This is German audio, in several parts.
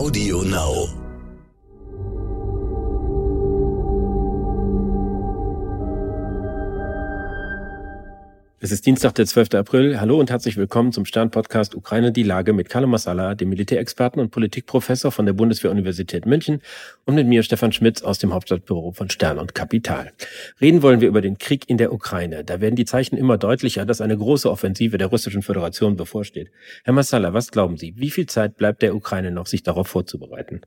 Audio Now. Es ist Dienstag, der 12. April. Hallo und herzlich willkommen zum Stern-Podcast Ukraine die Lage mit Kalle Masala, dem Militärexperten und Politikprofessor von der Bundeswehr-Universität München und mit mir Stefan Schmitz aus dem Hauptstadtbüro von Stern und Kapital. Reden wollen wir über den Krieg in der Ukraine. Da werden die Zeichen immer deutlicher, dass eine große Offensive der Russischen Föderation bevorsteht. Herr Masala, was glauben Sie? Wie viel Zeit bleibt der Ukraine noch, sich darauf vorzubereiten?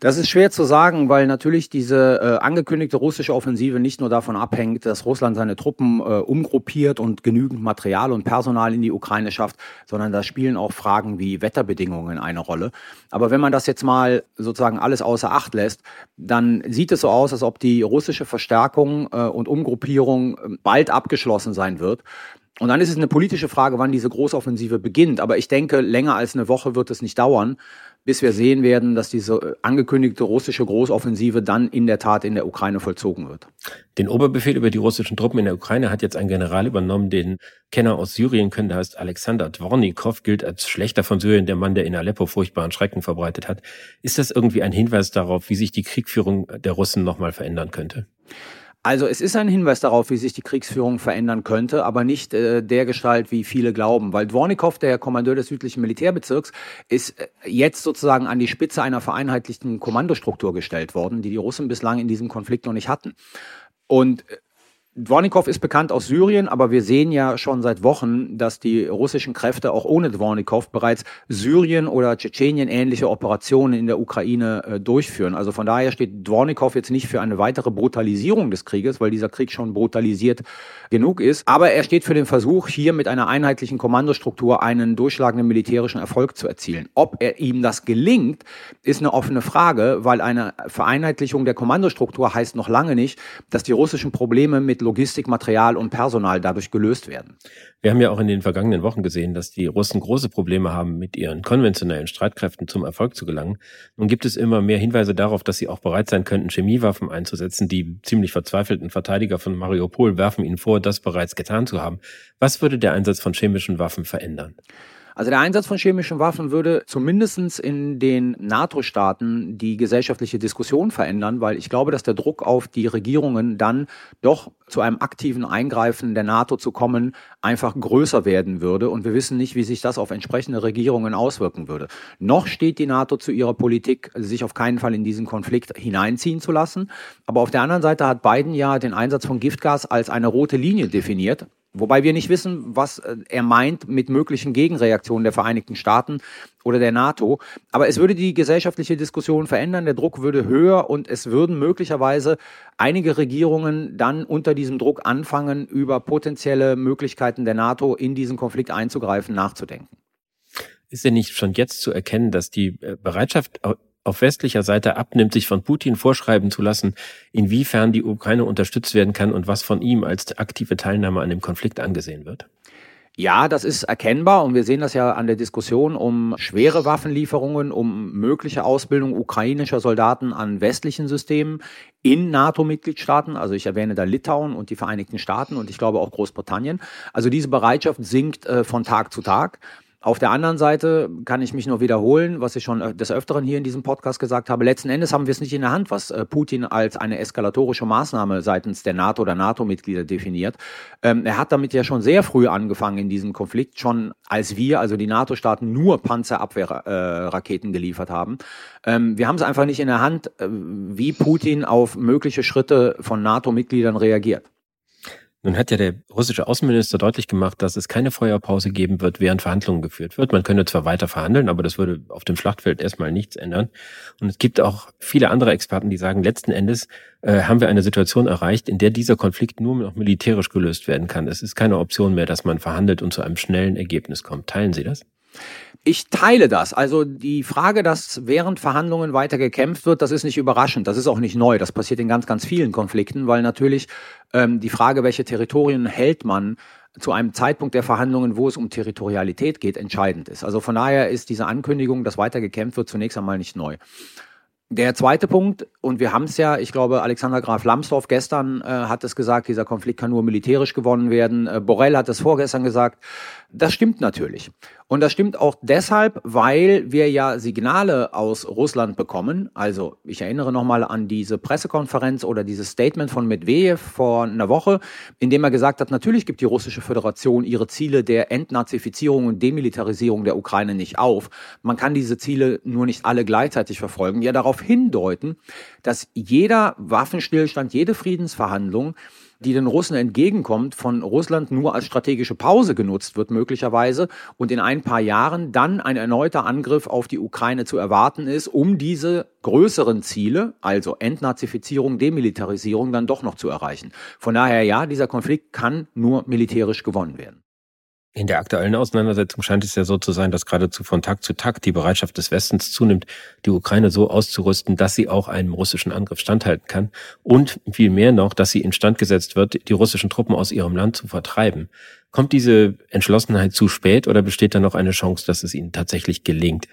Das ist schwer zu sagen, weil natürlich diese äh, angekündigte russische Offensive nicht nur davon abhängt, dass Russland seine Truppen äh, umgruppiert und genügend Material und Personal in die Ukraine schafft, sondern da spielen auch Fragen wie Wetterbedingungen eine Rolle. Aber wenn man das jetzt mal sozusagen alles außer Acht lässt, dann sieht es so aus, als ob die russische Verstärkung äh, und Umgruppierung äh, bald abgeschlossen sein wird. Und dann ist es eine politische Frage, wann diese Großoffensive beginnt. Aber ich denke, länger als eine Woche wird es nicht dauern bis wir sehen werden, dass diese äh, angekündigte russische Großoffensive dann in der Tat in der Ukraine vollzogen wird. Den Oberbefehl über die russischen Truppen in der Ukraine hat jetzt ein General übernommen, den Kenner aus Syrien können, der heißt Alexander Dvornikov, gilt als Schlechter von Syrien, der Mann, der in Aleppo furchtbaren Schrecken verbreitet hat. Ist das irgendwie ein Hinweis darauf, wie sich die Kriegführung der Russen nochmal verändern könnte? Also es ist ein Hinweis darauf, wie sich die Kriegsführung verändern könnte, aber nicht äh, der Gestalt, wie viele glauben. Weil Dvornikow, der Kommandeur des südlichen Militärbezirks, ist äh, jetzt sozusagen an die Spitze einer vereinheitlichten Kommandostruktur gestellt worden, die die Russen bislang in diesem Konflikt noch nicht hatten. Und Dvornikow ist bekannt aus Syrien, aber wir sehen ja schon seit Wochen, dass die russischen Kräfte auch ohne Dvornikow bereits Syrien oder Tschetschenien ähnliche Operationen in der Ukraine äh, durchführen. Also von daher steht Dvornikow jetzt nicht für eine weitere Brutalisierung des Krieges, weil dieser Krieg schon brutalisiert genug ist. Aber er steht für den Versuch, hier mit einer einheitlichen Kommandostruktur einen durchschlagenden militärischen Erfolg zu erzielen. Ob er ihm das gelingt, ist eine offene Frage, weil eine Vereinheitlichung der Kommandostruktur heißt noch lange nicht, dass die russischen Probleme mit Logistik, Material und Personal dadurch gelöst werden. Wir haben ja auch in den vergangenen Wochen gesehen, dass die Russen große Probleme haben, mit ihren konventionellen Streitkräften zum Erfolg zu gelangen. Nun gibt es immer mehr Hinweise darauf, dass sie auch bereit sein könnten, Chemiewaffen einzusetzen. Die ziemlich verzweifelten Verteidiger von Mariupol werfen ihnen vor, das bereits getan zu haben. Was würde der Einsatz von chemischen Waffen verändern? Also der Einsatz von chemischen Waffen würde zumindest in den NATO-Staaten die gesellschaftliche Diskussion verändern, weil ich glaube, dass der Druck auf die Regierungen dann doch zu einem aktiven Eingreifen der NATO zu kommen, einfach größer werden würde. Und wir wissen nicht, wie sich das auf entsprechende Regierungen auswirken würde. Noch steht die NATO zu ihrer Politik, sich auf keinen Fall in diesen Konflikt hineinziehen zu lassen. Aber auf der anderen Seite hat Biden ja den Einsatz von Giftgas als eine rote Linie definiert. Wobei wir nicht wissen, was äh, er meint mit möglichen Gegenreaktionen der Vereinigten Staaten oder der NATO. Aber es würde die gesellschaftliche Diskussion verändern, der Druck würde höher und es würden möglicherweise einige Regierungen dann unter diesem Druck anfangen, über potenzielle Möglichkeiten der NATO in diesen Konflikt einzugreifen, nachzudenken. Ist denn nicht schon jetzt zu erkennen, dass die äh, Bereitschaft auf westlicher Seite abnimmt, sich von Putin vorschreiben zu lassen, inwiefern die Ukraine unterstützt werden kann und was von ihm als aktive Teilnahme an dem Konflikt angesehen wird? Ja, das ist erkennbar und wir sehen das ja an der Diskussion um schwere Waffenlieferungen, um mögliche Ausbildung ukrainischer Soldaten an westlichen Systemen in NATO-Mitgliedstaaten. Also ich erwähne da Litauen und die Vereinigten Staaten und ich glaube auch Großbritannien. Also diese Bereitschaft sinkt äh, von Tag zu Tag. Auf der anderen Seite kann ich mich nur wiederholen, was ich schon des Öfteren hier in diesem Podcast gesagt habe. Letzten Endes haben wir es nicht in der Hand, was äh, Putin als eine eskalatorische Maßnahme seitens der NATO oder NATO-Mitglieder definiert. Ähm, er hat damit ja schon sehr früh angefangen in diesem Konflikt, schon als wir, also die NATO-Staaten, nur Panzerabwehrraketen äh, geliefert haben. Ähm, wir haben es einfach nicht in der Hand, äh, wie Putin auf mögliche Schritte von NATO-Mitgliedern reagiert. Nun hat ja der russische Außenminister deutlich gemacht, dass es keine Feuerpause geben wird, während Verhandlungen geführt wird. Man könne zwar weiter verhandeln, aber das würde auf dem Schlachtfeld erstmal nichts ändern. Und es gibt auch viele andere Experten, die sagen, letzten Endes äh, haben wir eine Situation erreicht, in der dieser Konflikt nur noch militärisch gelöst werden kann. Es ist keine Option mehr, dass man verhandelt und zu einem schnellen Ergebnis kommt. Teilen Sie das? Ich teile das. Also die Frage, dass während Verhandlungen weiter gekämpft wird, das ist nicht überraschend. Das ist auch nicht neu. Das passiert in ganz, ganz vielen Konflikten, weil natürlich ähm, die Frage, welche Territorien hält man, zu einem Zeitpunkt der Verhandlungen, wo es um Territorialität geht, entscheidend ist. Also von daher ist diese Ankündigung, dass weiter gekämpft wird, zunächst einmal nicht neu. Der zweite Punkt, und wir haben es ja, ich glaube, Alexander Graf Lambsdorff gestern äh, hat es gesagt, dieser Konflikt kann nur militärisch gewonnen werden. Äh, Borrell hat es vorgestern gesagt. Das stimmt natürlich. Und das stimmt auch deshalb, weil wir ja Signale aus Russland bekommen. Also ich erinnere nochmal an diese Pressekonferenz oder dieses Statement von Medvedev vor einer Woche, in dem er gesagt hat, natürlich gibt die russische Föderation ihre Ziele der Entnazifizierung und Demilitarisierung der Ukraine nicht auf. Man kann diese Ziele nur nicht alle gleichzeitig verfolgen. Ja darauf hindeuten, dass jeder Waffenstillstand, jede Friedensverhandlung die den Russen entgegenkommt, von Russland nur als strategische Pause genutzt wird möglicherweise und in ein paar Jahren dann ein erneuter Angriff auf die Ukraine zu erwarten ist, um diese größeren Ziele, also Entnazifizierung, Demilitarisierung, dann doch noch zu erreichen. Von daher ja, dieser Konflikt kann nur militärisch gewonnen werden. In der aktuellen Auseinandersetzung scheint es ja so zu sein, dass geradezu von Tag zu Tag die Bereitschaft des Westens zunimmt, die Ukraine so auszurüsten, dass sie auch einem russischen Angriff standhalten kann und viel mehr noch, dass sie instand gesetzt wird, die russischen Truppen aus ihrem Land zu vertreiben. Kommt diese Entschlossenheit zu spät oder besteht da noch eine Chance, dass es ihnen tatsächlich gelingt?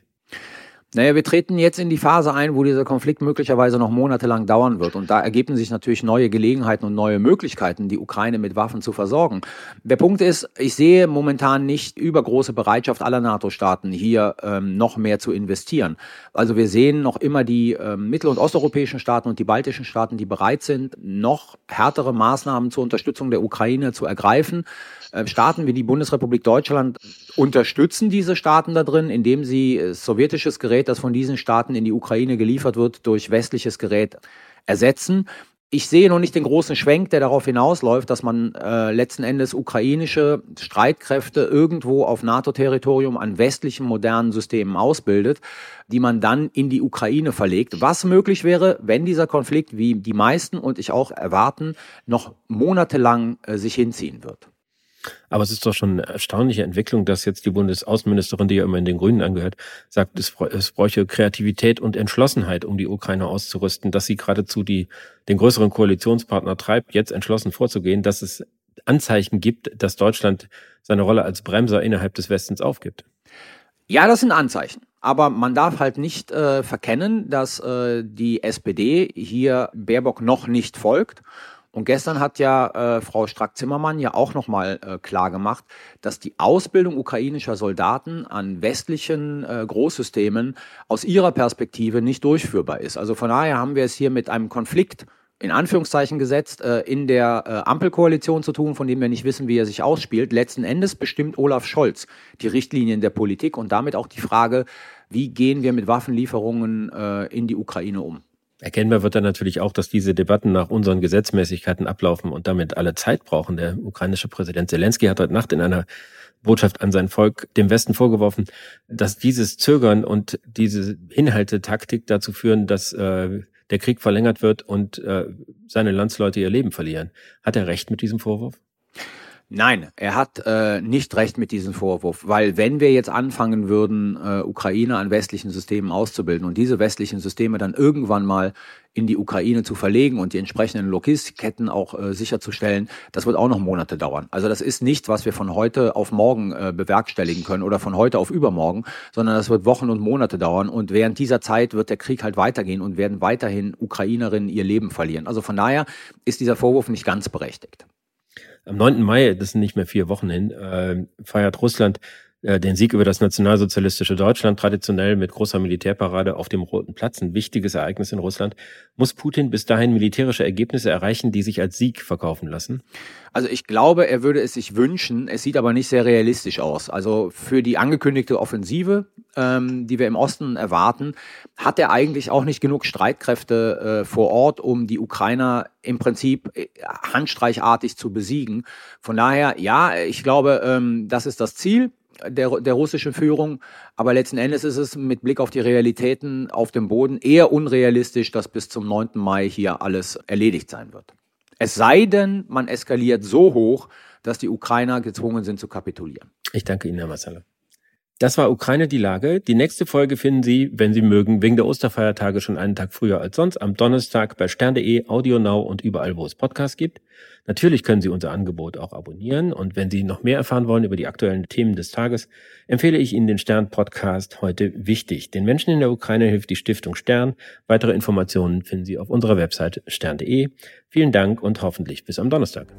Naja, wir treten jetzt in die Phase ein, wo dieser Konflikt möglicherweise noch monatelang dauern wird. Und da ergeben sich natürlich neue Gelegenheiten und neue Möglichkeiten, die Ukraine mit Waffen zu versorgen. Der Punkt ist, ich sehe momentan nicht übergroße Bereitschaft aller NATO-Staaten, hier ähm, noch mehr zu investieren. Also wir sehen noch immer die ähm, mittel- und osteuropäischen Staaten und die baltischen Staaten, die bereit sind, noch härtere Maßnahmen zur Unterstützung der Ukraine zu ergreifen. Äh, Staaten wie die Bundesrepublik Deutschland unterstützen diese Staaten da drin, indem sie äh, sowjetisches Gerät, das von diesen Staaten in die Ukraine geliefert wird, durch westliches Gerät ersetzen. Ich sehe noch nicht den großen Schwenk, der darauf hinausläuft, dass man äh, letzten Endes ukrainische Streitkräfte irgendwo auf NATO-Territorium an westlichen modernen Systemen ausbildet, die man dann in die Ukraine verlegt. Was möglich wäre, wenn dieser Konflikt, wie die meisten und ich auch erwarten, noch monatelang äh, sich hinziehen wird. Aber es ist doch schon eine erstaunliche Entwicklung, dass jetzt die Bundesaußenministerin, die ja immer in den Grünen angehört, sagt, es, es bräuche Kreativität und Entschlossenheit, um die Ukraine auszurüsten, dass sie geradezu die, den größeren Koalitionspartner treibt, jetzt entschlossen vorzugehen, dass es Anzeichen gibt, dass Deutschland seine Rolle als Bremser innerhalb des Westens aufgibt. Ja, das sind Anzeichen. Aber man darf halt nicht äh, verkennen, dass äh, die SPD hier Baerbock noch nicht folgt und gestern hat ja äh, Frau Strack-Zimmermann ja auch nochmal äh, klar gemacht, dass die Ausbildung ukrainischer Soldaten an westlichen äh, Großsystemen aus ihrer Perspektive nicht durchführbar ist. Also von daher haben wir es hier mit einem Konflikt in Anführungszeichen gesetzt, äh, in der äh, Ampelkoalition zu tun, von dem wir nicht wissen, wie er sich ausspielt. Letzten Endes bestimmt Olaf Scholz die Richtlinien der Politik und damit auch die Frage, wie gehen wir mit Waffenlieferungen äh, in die Ukraine um. Erkennbar wird dann natürlich auch, dass diese Debatten nach unseren Gesetzmäßigkeiten ablaufen und damit alle Zeit brauchen. Der ukrainische Präsident Zelensky hat heute Nacht in einer Botschaft an sein Volk dem Westen vorgeworfen, dass dieses Zögern und diese Inhalte-Taktik dazu führen, dass äh, der Krieg verlängert wird und äh, seine Landsleute ihr Leben verlieren. Hat er recht mit diesem Vorwurf? Nein, er hat äh, nicht recht mit diesem Vorwurf, weil wenn wir jetzt anfangen würden, äh, Ukraine an westlichen Systemen auszubilden und diese westlichen Systeme dann irgendwann mal in die Ukraine zu verlegen und die entsprechenden Logistikketten auch äh, sicherzustellen, das wird auch noch Monate dauern. Also das ist nichts, was wir von heute auf morgen äh, bewerkstelligen können oder von heute auf übermorgen, sondern das wird Wochen und Monate dauern und während dieser Zeit wird der Krieg halt weitergehen und werden weiterhin Ukrainerinnen ihr Leben verlieren. Also von daher ist dieser Vorwurf nicht ganz berechtigt. Am 9. Mai, das sind nicht mehr vier Wochen hin, äh, feiert Russland den Sieg über das nationalsozialistische Deutschland traditionell mit großer Militärparade auf dem Roten Platz, ein wichtiges Ereignis in Russland. Muss Putin bis dahin militärische Ergebnisse erreichen, die sich als Sieg verkaufen lassen? Also ich glaube, er würde es sich wünschen. Es sieht aber nicht sehr realistisch aus. Also für die angekündigte Offensive, ähm, die wir im Osten erwarten, hat er eigentlich auch nicht genug Streitkräfte äh, vor Ort, um die Ukrainer im Prinzip äh, handstreichartig zu besiegen. Von daher, ja, ich glaube, ähm, das ist das Ziel der, der russischen Führung. Aber letzten Endes ist es mit Blick auf die Realitäten auf dem Boden eher unrealistisch, dass bis zum 9. Mai hier alles erledigt sein wird. Es sei denn, man eskaliert so hoch, dass die Ukrainer gezwungen sind zu kapitulieren. Ich danke Ihnen, Herr Massala. Das war Ukraine die Lage. Die nächste Folge finden Sie, wenn Sie mögen, wegen der Osterfeiertage schon einen Tag früher als sonst, am Donnerstag bei stern.de, AudioNow und überall, wo es Podcasts gibt. Natürlich können Sie unser Angebot auch abonnieren und wenn Sie noch mehr erfahren wollen über die aktuellen Themen des Tages, empfehle ich Ihnen den Stern-Podcast heute wichtig. Den Menschen in der Ukraine hilft die Stiftung Stern. Weitere Informationen finden Sie auf unserer Website stern.de. Vielen Dank und hoffentlich bis am Donnerstag.